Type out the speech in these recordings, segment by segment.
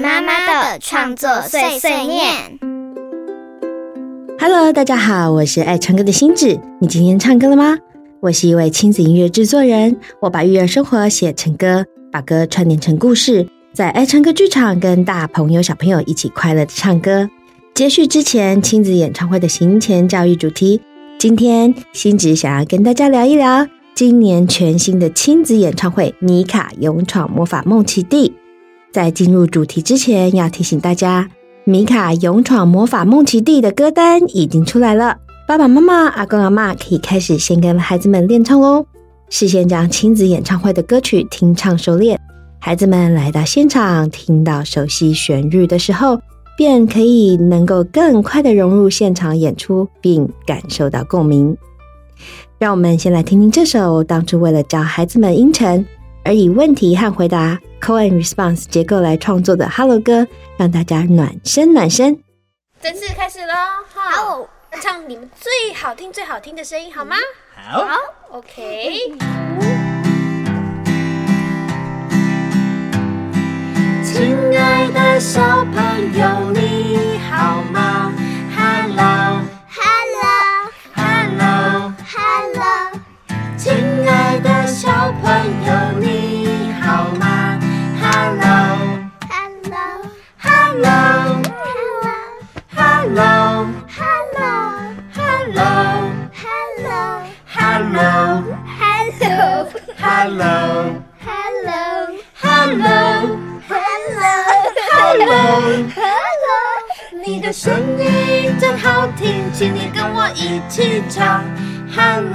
妈妈的创作碎碎念。Hello，大家好，我是爱唱歌的星子。你今天唱歌了吗？我是一位亲子音乐制作人，我把育儿生活写成歌，把歌串联成故事，在爱唱歌剧场跟大朋友小朋友一起快乐的唱歌。接续之前亲子演唱会的行前教育主题，今天星子想要跟大家聊一聊今年全新的亲子演唱会《米卡勇闯魔法梦奇地》。在进入主题之前，要提醒大家，《米卡勇闯魔法梦奇地》的歌单已经出来了。爸爸妈妈、阿公阿妈可以开始先跟孩子们练唱喽。事先将亲子演唱会的歌曲听唱熟练，孩子们来到现场听到熟悉旋律的时候，便可以能够更快的融入现场演出，并感受到共鸣。让我们先来听听这首当初为了教孩子们音程而以问题和回答 call and response 结构来创作的 Hello 歌，让大家暖身暖身。正式开始喽！好。唱你们最好听、最好听的声音，好吗？好，好，OK。亲爱的小朋 Hello, hello, hello, hello, hello, hello, hello. 你的声音真好听，请你跟我一起唱。Hello,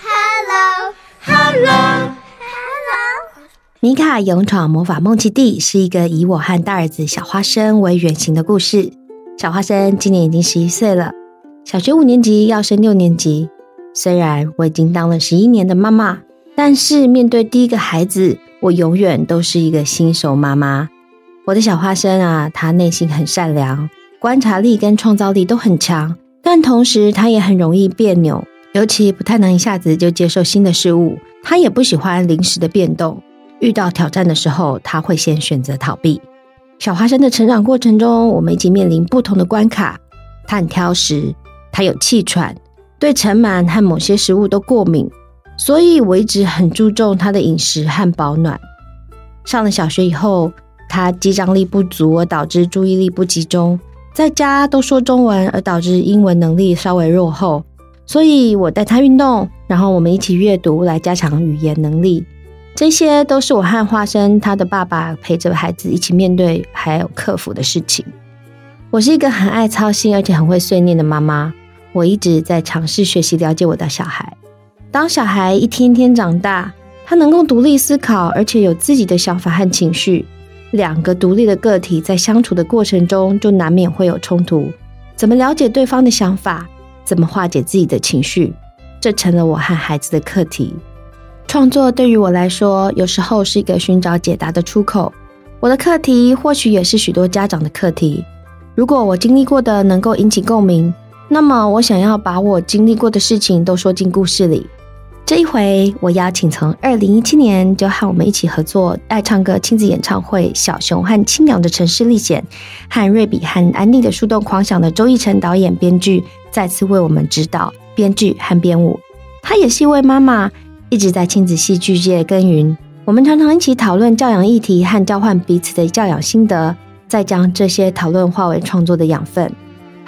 hello, hello, hello. 米卡勇闯魔法梦奇地是一个以我和大儿子小花生为原型的故事。小花生今年已经十一岁了，小学五年级要升六年级。虽然我已经当了十一年的妈妈，但是面对第一个孩子，我永远都是一个新手妈妈。我的小花生啊，他内心很善良，观察力跟创造力都很强，但同时他也很容易别扭，尤其不太能一下子就接受新的事物。他也不喜欢临时的变动，遇到挑战的时候，他会先选择逃避。小花生的成长过程中，我们已经面临不同的关卡。他很挑食，他有气喘。对尘螨和某些食物都过敏，所以我一直很注重他的饮食和保暖。上了小学以后，他记账力不足而导致注意力不集中，在家都说中文而导致英文能力稍微落后，所以我带他运动，然后我们一起阅读来加强语言能力。这些都是我和花生他的爸爸陪着孩子一起面对还有克服的事情。我是一个很爱操心而且很会碎念的妈妈。我一直在尝试学习了解我的小孩。当小孩一天天长大，他能够独立思考，而且有自己的想法和情绪。两个独立的个体在相处的过程中，就难免会有冲突。怎么了解对方的想法？怎么化解自己的情绪？这成了我和孩子的课题。创作对于我来说，有时候是一个寻找解答的出口。我的课题或许也是许多家长的课题。如果我经历过的能够引起共鸣。那么，我想要把我经历过的事情都说进故事里。这一回，我邀请从二零一七年就和我们一起合作爱唱歌亲子演唱会《小熊和青鸟的城市历险》和瑞比和安妮的树洞狂想的周奕成导演编剧，再次为我们指导编剧和编舞。他也是一位妈妈，一直在亲子戏剧界耕耘。我们常常一起讨论教养议题和交换彼此的教养心得，再将这些讨论化为创作的养分。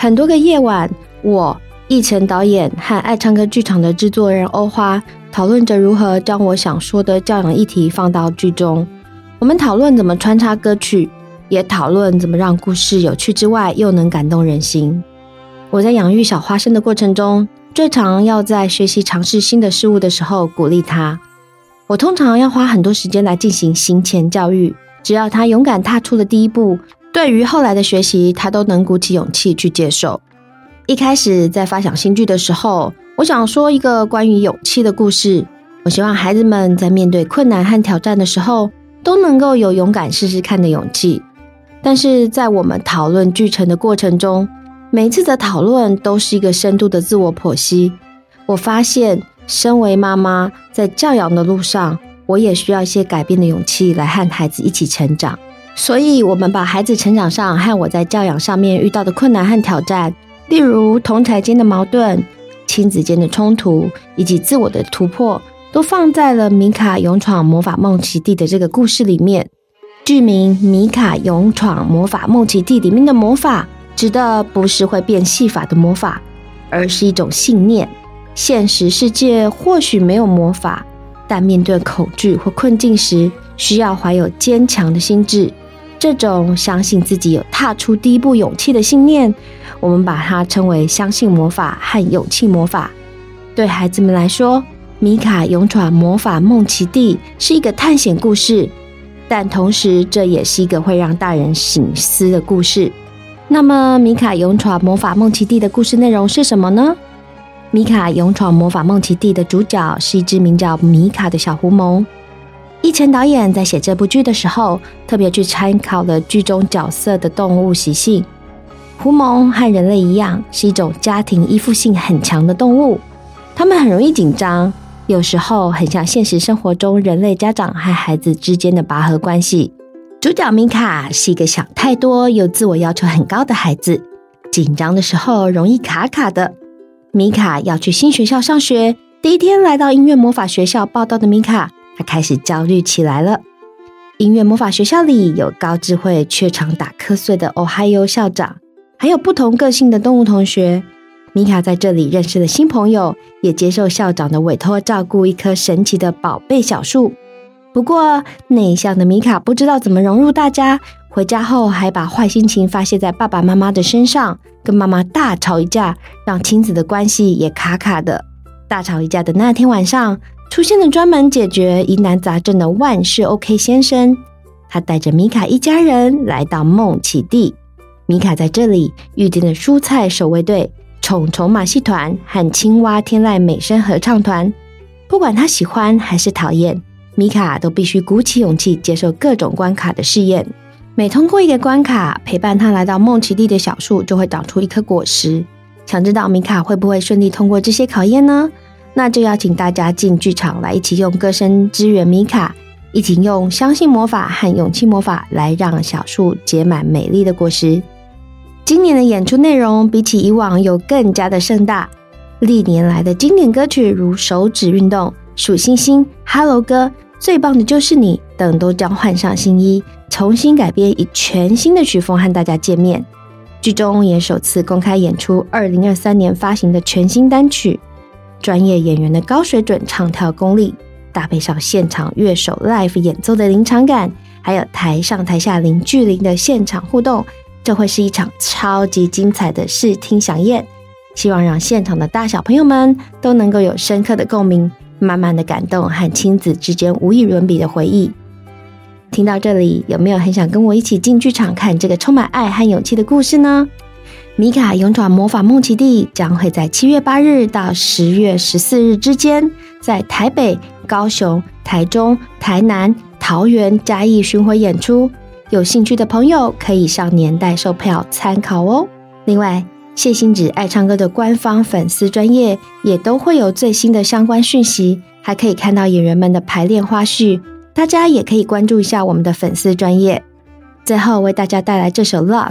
很多个夜晚。我易晨导演和爱唱歌剧场的制作人欧花讨论着如何将我想说的教养议题放到剧中。我们讨论怎么穿插歌曲，也讨论怎么让故事有趣之外又能感动人心。我在养育小花生的过程中，最常要在学习尝试新的事物的时候鼓励他。我通常要花很多时间来进行行前教育，只要他勇敢踏出了第一步，对于后来的学习，他都能鼓起勇气去接受。一开始在发想新剧的时候，我想说一个关于勇气的故事。我希望孩子们在面对困难和挑战的时候，都能够有勇敢试试看的勇气。但是在我们讨论剧情的过程中，每一次的讨论都是一个深度的自我剖析。我发现，身为妈妈，在教养的路上，我也需要一些改变的勇气来和孩子一起成长。所以，我们把孩子成长上和我在教养上面遇到的困难和挑战，例如同才间的矛盾、亲子间的冲突以及自我的突破，都放在了米卡勇闯魔法梦奇地的这个故事里面。剧名《米卡勇闯魔法梦奇地》里面的魔法，指的不是会变戏法的魔法，而是一种信念。现实世界或许没有魔法，但面对恐惧或困境时，需要怀有坚强的心智。这种相信自己有踏出第一步勇气的信念，我们把它称为“相信魔法”和“勇气魔法”。对孩子们来说，《米卡勇闯魔法梦奇地》是一个探险故事，但同时这也是一个会让大人醒思的故事。那么，《米卡勇闯魔法梦奇地》的故事内容是什么呢？《米卡勇闯魔法梦奇地》的主角是一只名叫米卡的小狐獴。易晨导演在写这部剧的时候，特别去参考了剧中角色的动物习性。狐獴和人类一样，是一种家庭依附性很强的动物。它们很容易紧张，有时候很像现实生活中人类家长和孩子之间的拔河关系。主角米卡是一个想太多又自我要求很高的孩子，紧张的时候容易卡卡的。米卡要去新学校上学，第一天来到音乐魔法学校报道的米卡。他开始焦虑起来了。音乐魔法学校里有高智慧却常打瞌睡的 Ohio 校长，还有不同个性的动物同学。米卡在这里认识了新朋友，也接受校长的委托，照顾一棵神奇的宝贝小树。不过，内向的米卡不知道怎么融入大家。回家后，还把坏心情发泄在爸爸妈妈的身上，跟妈妈大吵一架，让亲子的关系也卡卡的。大吵一架的那天晚上。出现了专门解决疑难杂症的万事 OK 先生，他带着米卡一家人来到梦奇地。米卡在这里预定了蔬菜守卫队、虫虫马戏团和青蛙天籁美声合唱团。不管他喜欢还是讨厌，米卡都必须鼓起勇气接受各种关卡的试验。每通过一个关卡，陪伴他来到梦奇地的小树就会长出一颗果实。想知道米卡会不会顺利通过这些考验呢？那就邀请大家进剧场来，一起用歌声支援米卡，一起用相信魔法和勇气魔法来让小树结满美丽的果实。今年的演出内容比起以往有更加的盛大，历年来的经典歌曲如手指运动、数星星、Hello 歌、最棒的就是你等都将换上新衣，重新改编，以全新的曲风和大家见面。剧中也首次公开演出二零二三年发行的全新单曲。专业演员的高水准唱跳功力，搭配上现场乐手 live 演奏的临场感，还有台上台下零距离的现场互动，这会是一场超级精彩的视听响宴。希望让现场的大小朋友们都能够有深刻的共鸣，满满的感动和亲子之间无与伦比的回忆。听到这里，有没有很想跟我一起进剧场看这个充满爱和勇气的故事呢？米卡勇闯魔法梦奇地将会在七月八日到十月十四日之间，在台北、高雄、台中、台南、桃园、嘉义巡回演出。有兴趣的朋友可以上年代售票参考哦。另外，谢欣子爱唱歌的官方粉丝专业也都会有最新的相关讯息，还可以看到演员们的排练花絮。大家也可以关注一下我们的粉丝专业。最后为大家带来这首《Love》。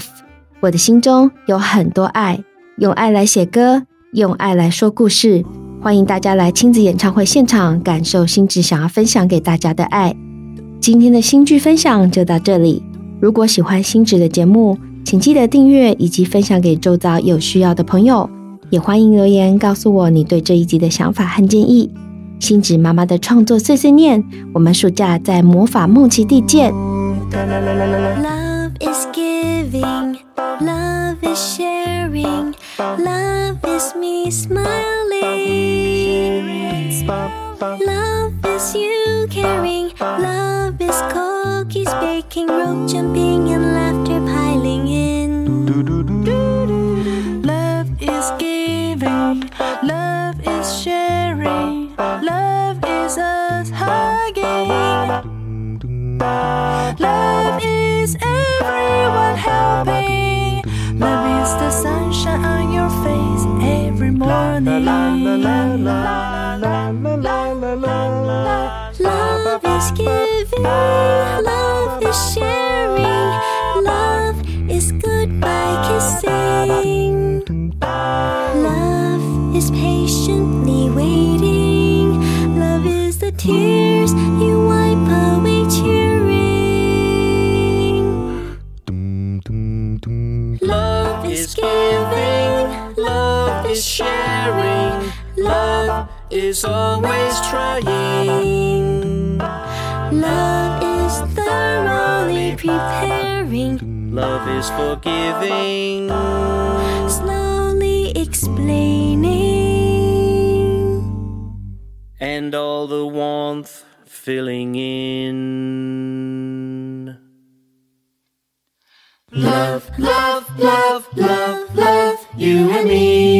我的心中有很多爱，用爱来写歌，用爱来说故事。欢迎大家来亲子演唱会现场，感受心智想要分享给大家的爱。今天的新剧分享就到这里。如果喜欢新子的节目，请记得订阅以及分享给周遭有需要的朋友。也欢迎留言告诉我你对这一集的想法和建议。星子妈妈的创作碎碎念，我们暑假在魔法梦奇地见。Love is giving, love is sharing, love is me smiling. Love is you caring, love is cookies baking, rope jumping, and laughter piling in. Love is giving, love is sharing, love is us hugging. Love is everyone helping sunshine on your face every morning. Love is giving, love is sharing, love is goodbye kissing. Love is patiently waiting, love is the tears you want. is always trying. Love is thoroughly preparing. Love is forgiving. Slowly explaining. And all the warmth filling in. Love, love, love, love, love, you and me.